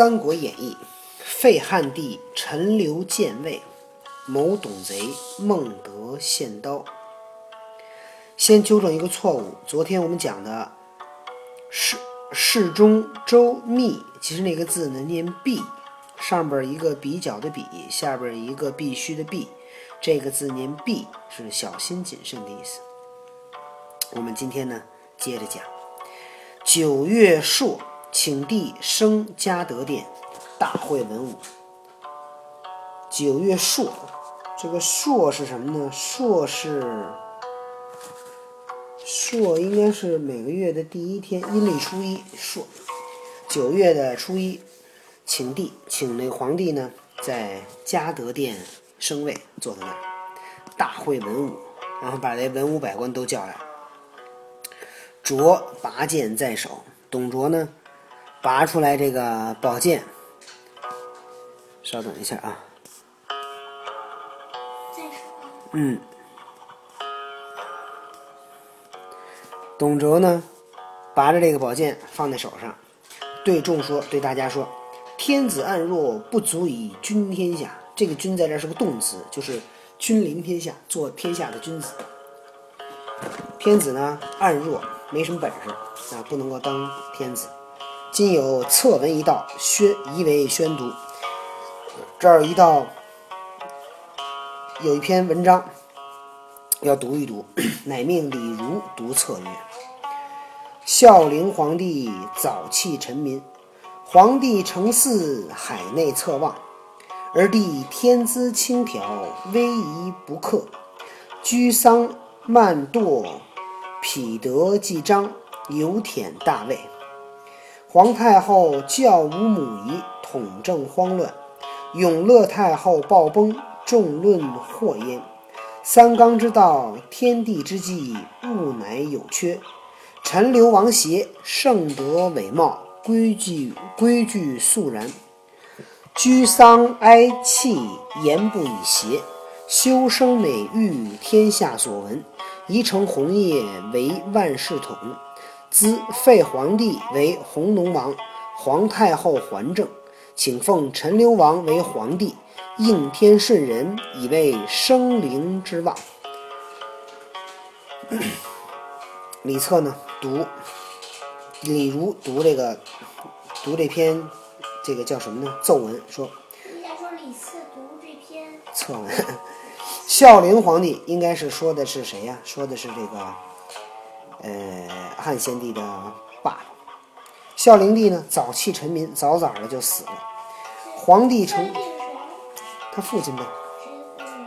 三国演义》，废汉帝陈留建魏，谋董贼孟德献刀。先纠正一个错误，昨天我们讲的世世中周密，其实那个字呢念必，上边一个比较的比，下边一个必须的必，这个字念必是小心谨慎的意思。我们今天呢接着讲，九月朔，请帝升嘉德殿，大会文武。九月朔，这个朔是什么呢？朔是。朔应该是每个月的第一天，阴历初一。朔，九月的初一，请帝，请那个皇帝呢，在嘉德殿升位，坐在那儿，大会文武，然后把这文武百官都叫来。卓拔剑在手，董卓呢，拔出来这个宝剑。稍等一下啊。嗯。董卓呢，拔着这个宝剑放在手上，对众说：“对大家说，天子暗弱，不足以君天下。这个‘君’在这是个动词，就是君临天下，做天下的君子。天子呢，暗弱，没什么本事啊，不能够当天子。今有策文一道，宣宜为宣读。这儿一道有一篇文章。”要读一读，乃命李儒读策曰：“孝陵皇帝早弃臣民，皇帝承嗣海内侧望，而帝天资轻佻，威仪不克，居丧慢惰，匹德既彰，有忝大位。皇太后教无母仪，统政慌乱；永乐太后暴崩，众论祸焉。”三纲之道，天地之纪，物乃有缺。陈留王协，圣德伟茂，规矩规矩肃然。居丧哀泣，言不以邪。修生美育，天下所闻。宜承红叶为万世统。兹废皇帝为弘农王，皇太后还政，请奉陈留王为皇帝。应天顺人，以为生灵之望。李策呢，读李儒读这个，读这篇，这个叫什么呢？奏文说。应该说李策读这篇策文。孝陵皇帝应该是说的是谁呀？说的是这个，呃，汉献帝的爸爸。孝陵帝呢，早弃臣民，早早的就死了。皇帝成。他父亲呗，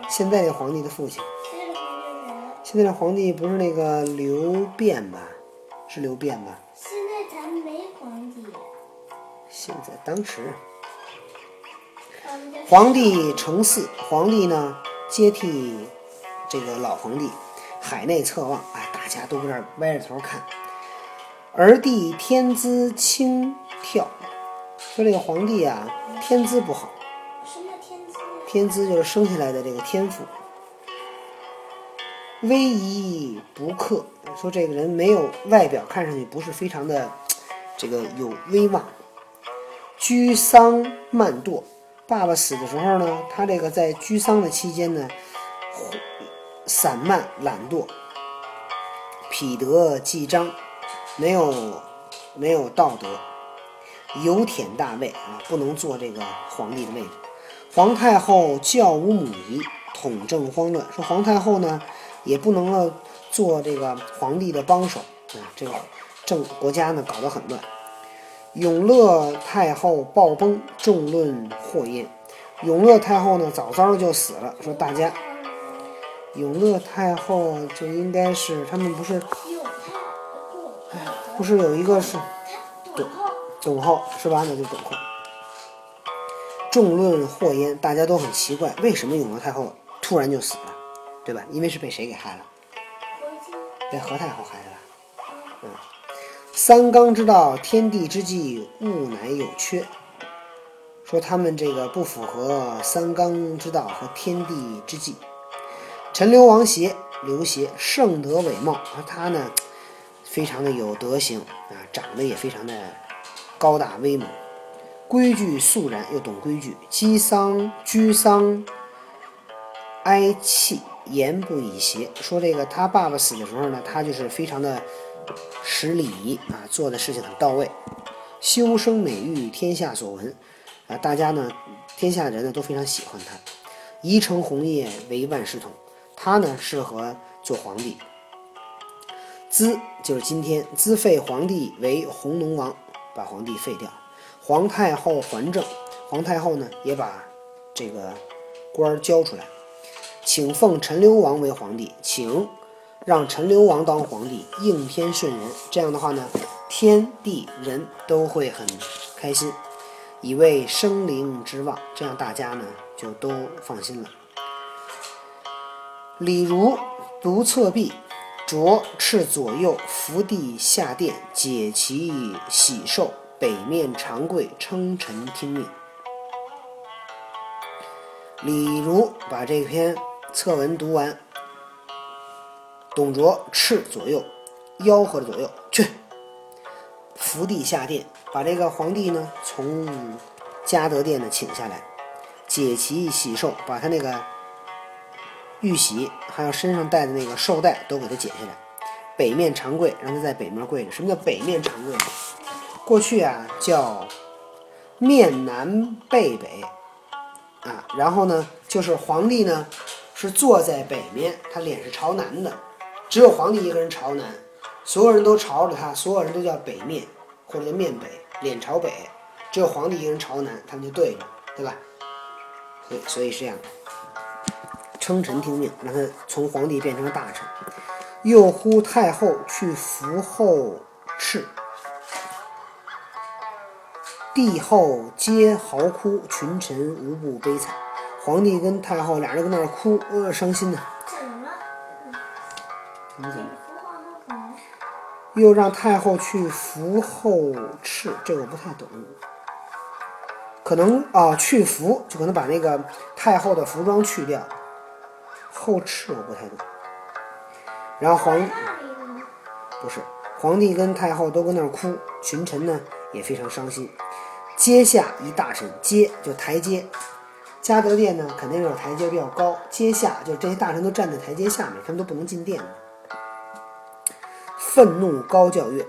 现在这皇帝的父亲。现在这皇帝不是那个刘辩吧？是刘辩吧？现在咱没皇帝。现在当时，皇帝成嗣，皇帝呢接替这个老皇帝，海内侧望，哎，大家都搁这歪着头看。儿帝天资轻佻，说这个皇帝啊，天资不好。什么天资就是生下来的这个天赋，威仪不克，说这个人没有外表看上去不是非常的这个有威望，居丧慢惰。爸爸死的时候呢，他这个在居丧的期间呢，散漫懒惰，匹德既彰，没有没有道德，有舔大位啊，不能做这个皇帝的位置。皇太后教无母仪，统政慌乱。说皇太后呢，也不能够做这个皇帝的帮手啊，这个政国家呢搞得很乱。永乐太后暴崩，众论祸焉。永乐太后呢，早早就死了。说大家，永乐太后就应该是他们不是，不是有一个是董董后是吧？那就董后。众论祸焉，大家都很奇怪，为什么永乐太后突然就死了，对吧？因为是被谁给害了？被何太后害的。嗯，三纲之道，天地之纪，物乃有缺。说他们这个不符合三纲之道和天地之纪。陈留王协，刘协，圣德伟茂，他呢，非常的有德行啊，长得也非常的高大威猛。规矩肃然，又懂规矩，积丧居丧哀戚，言不以邪。说这个他爸爸死的时候呢，他就是非常的识礼仪啊，做的事情很到位，修身美育，天下所闻啊，大家呢，天下人呢都非常喜欢他。宜承红叶为万世统，他呢适合做皇帝。资就是今天资废皇帝为弘农王，把皇帝废掉。皇太后还政，皇太后呢也把这个官儿交出来，请奉陈留王为皇帝，请让陈留王当皇帝，应天顺人。这样的话呢，天地人都会很开心，以为生灵之望。这样大家呢就都放心了。李儒独侧壁，着赤左右，伏地下殿，解其喜寿。北面长跪，称臣听命。李儒把这篇策文读完，董卓斥左右，吆喝着左右去，伏地下殿，把这个皇帝呢从嘉德殿呢请下来，解其喜寿，把他那个玉玺还有身上戴的那个绶带都给他解下来，北面长跪，让他在北面跪着。什么叫北面长跪？过去啊叫面南背北啊，然后呢就是皇帝呢是坐在北面，他脸是朝南的，只有皇帝一个人朝南，所有人都朝着他，所有人都叫北面或者叫面北，脸朝北，只有皇帝一个人朝南，他们就对着，对吧？所以所以是这样的，称臣听命，让他从皇帝变成了大臣，又呼太后去扶后敕。帝后皆嚎哭，群臣无不悲惨。皇帝跟太后俩人搁那儿哭，呃，伤心呢。怎么了？你怎么？又让太后去扶后敕，这个我不太懂。可能啊，去服就可能把那个太后的服装去掉。后敕我不太懂。然后皇？不是皇帝跟太后都跟那儿哭，群臣呢也非常伤心。阶下一大臣，阶就台阶，嘉德殿呢肯定是有台阶比较高，阶下就这些大臣都站在台阶下面，他们都不能进殿。愤怒高叫曰：“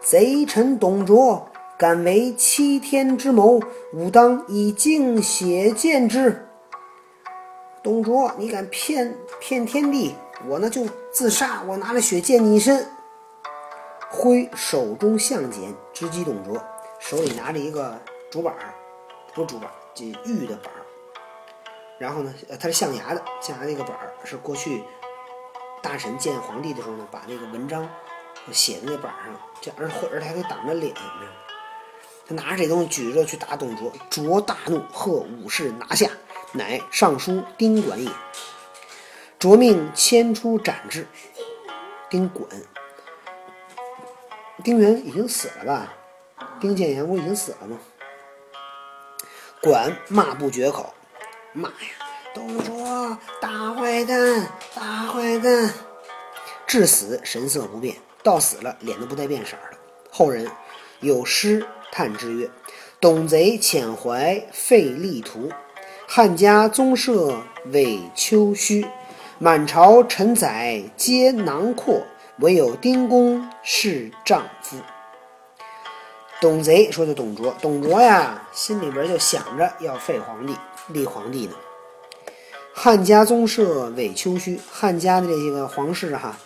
贼臣董卓，敢为欺天之谋，吾当以敬血见之。”董卓，你敢骗骗天地，我呢就自杀，我拿着血溅你一身。挥手中相剪，直击董卓，手里拿着一个竹板儿，不是竹板，这玉的板儿。然后呢，呃，它是象牙的，象牙那个板儿是过去大臣见皇帝的时候呢，把那个文章写在那板儿上，这样而或者他还可以挡着脸呢。他拿着这东西举着去打董卓，卓大怒，喝武士拿下，乃尚书丁管也。着命迁出斩之。丁管，丁原已经死了吧？丁建元不已经死了吗？管骂不绝口，骂呀，董卓大坏蛋，大坏蛋！至死神色不变，到死了脸都不带变色的。后人有诗叹之曰：“董贼遣怀废力图，汉家宗社伪丘墟。满朝臣宰皆囊括，唯有丁公是丈夫。”董贼说的董卓，董卓呀，心里边就想着要废皇帝，立皇帝呢。汉家宗社伪丘墟，汉家的这些个皇室哈，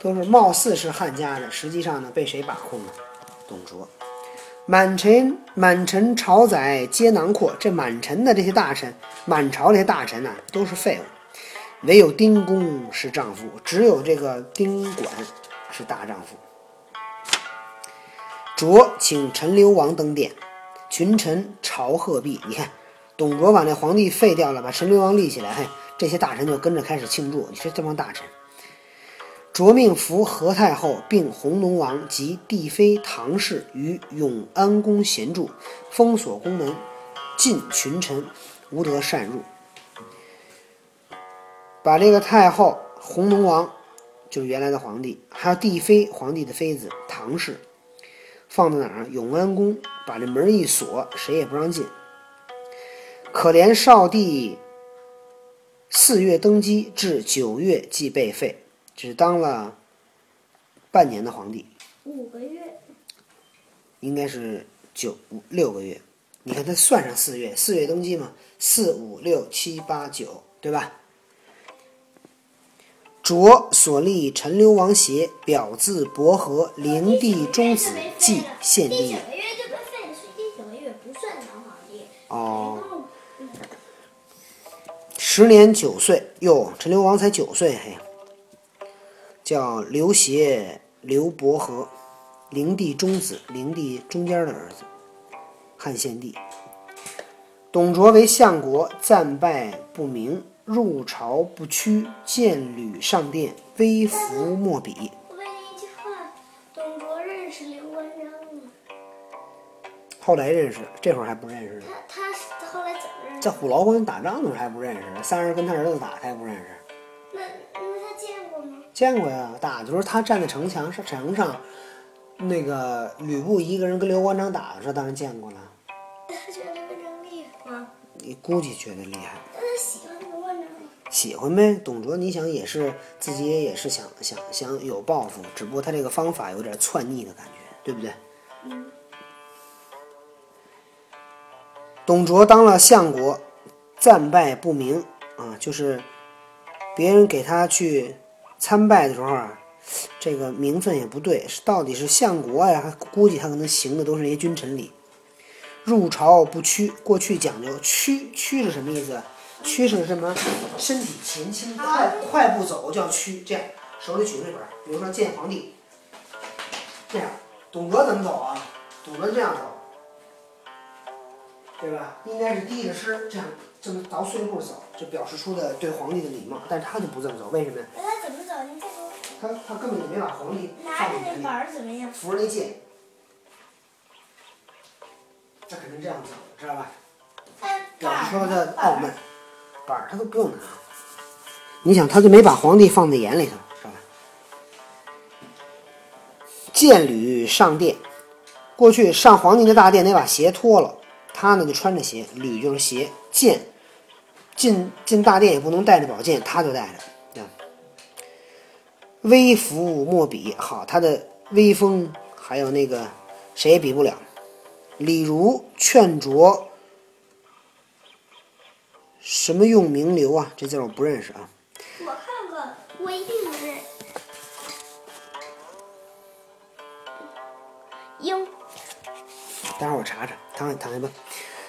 都是貌似是汉家的，实际上呢被谁把控呢？董卓。满臣满臣朝宰皆囊括，这满臣的这些大臣，满朝这些大臣呐、都是废物，唯有丁公是丈夫，只有这个丁管是大丈夫。卓请陈留王登殿，群臣朝贺毕。你看，董卓把那皇帝废掉了，把陈留王立起来，嘿，这些大臣就跟着开始庆祝。你说这帮大臣，卓命扶何太后并弘农王及帝妃唐氏于永安宫闲住，封锁宫门，禁群臣无得擅入。把这个太后、弘农王，就是原来的皇帝，还有帝妃，皇帝的妃子唐氏。放在哪儿？永安宫把这门一锁，谁也不让进。可怜少帝四月登基，至九月即被废，只当了半年的皇帝，五个月，应该是九五六个月。你看他算上四月，四月登基嘛，四五六七八九，对吧？卓所立陈留王协，表字伯和，灵帝中子，继献帝第九。个月就被废了，九个月不算当皇帝。哦，嗯时年九岁，哟，陈留王才九岁，嘿，叫刘协、刘伯和，灵帝中子，灵帝中间的儿子，汉献帝。董卓为相国，战败不明，入朝不趋，见履上殿，微服莫比。我问你一句话，董卓认识刘关张吗？后来认识，这会儿还不认识呢。他他后来怎么认识？在虎牢关打仗的时候还不认识，三人跟他儿子打，他也不认识。见过吗？见过呀，打的时候他站在城墙上，城上，那个吕布一个人跟刘关张打的时候，当然见过了。他觉得刘关张厉害吗？你估计觉得厉害，那他喜欢刘关张吗？喜欢呗。董卓，你想也是自己也是想想想有抱负，只不过他这个方法有点篡逆的感觉，对不对？嗯。董卓当了相国，战败不明啊，就是别人给他去参拜的时候啊，这个名分也不对，是到底是相国呀？还估计他可能行的都是一些君臣礼。入朝不趋，过去讲究趋，趋是什么意思？趋是什么？身体前倾，快快步走叫趋，这样手里举着本，比如说见皇帝，这样。董卓怎么走啊？董卓这样走。对吧？应该是低着身这样这么倒碎步走，就表示出的对皇帝的礼貌。但是他就不这么走，为什么呀？那他根本就没把皇帝拿着那板儿怎么样？扶着那剑，他肯定这样走，知道吧？他表示说的傲慢，板儿他都不用拿。你想，他就没把皇帝放在眼里头，知道吧？剑履上殿，过去上皇帝的大殿得把鞋脱了，他呢就穿着鞋，履就是鞋，剑进进大殿也不能带着宝剑，他就带着，这样。威服莫比，好，他的威风还有那个谁也比不了。李儒劝卓，什么用名流啊？这字我不认识啊。我看过，我一定能认。鹰，待会儿我查查，躺下躺下吧。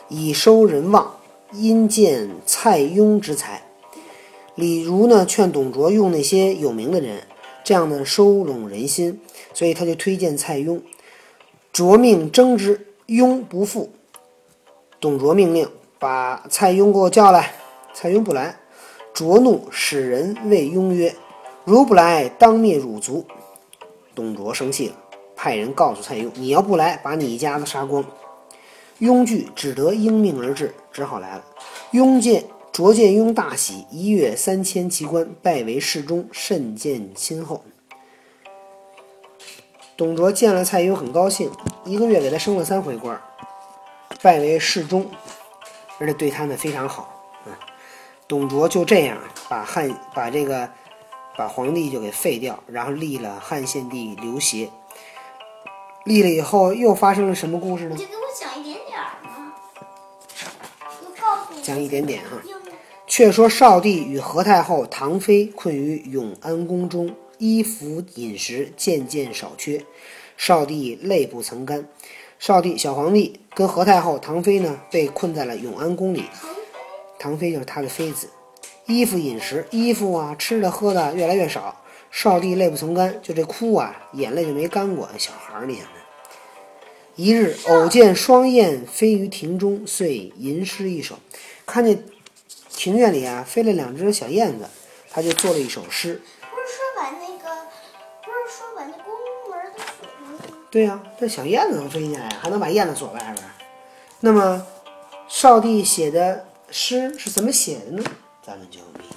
以收人望，因见蔡邕之才。李儒呢劝董卓用那些有名的人，这样呢收拢人心，所以他就推荐蔡邕。卓命征之，邕不赴。董卓命令把蔡邕给我叫来，蔡邕不来，卓怒，使人谓邕曰：“如不来，当灭汝族。”董卓生气了，派人告诉蔡邕：“你要不来，把你一家子杀光。”邕惧，只得应命而至，只好来了。邕见卓建雍大喜，一月三千骑官，拜为侍中，甚见亲厚。董卓见了蔡邕很高兴，一个月给他升了三回官，拜为侍中，而且对他呢非常好。嗯，董卓就这样把汉把这个把皇帝就给废掉，然后立了汉献帝刘协。立了以后又发生了什么故事呢你？就给我讲一点点儿嘛。你告诉我。讲一点点哈。鹰却说少帝与何太后、唐妃困于永安宫中，衣服饮食渐渐少缺，少帝泪不曾干。少帝小皇帝跟何太后、唐妃呢，被困在了永安宫里。唐，妃就是他的妃子，衣服饮食，衣服啊，吃的喝的越来越少。少帝泪不曾干，就这哭啊，眼泪就没干过。小孩儿，你想想。一日偶见双燕飞于庭中，遂吟诗一首。看见庭院里啊飞了两只小燕子，他就做了一首诗。不是说把那个，不是说把那宫门都锁上去吗？对呀、这小燕子能飞进来，还能把燕子锁外边儿。那么，少帝写的诗是怎么写的呢？咱们就明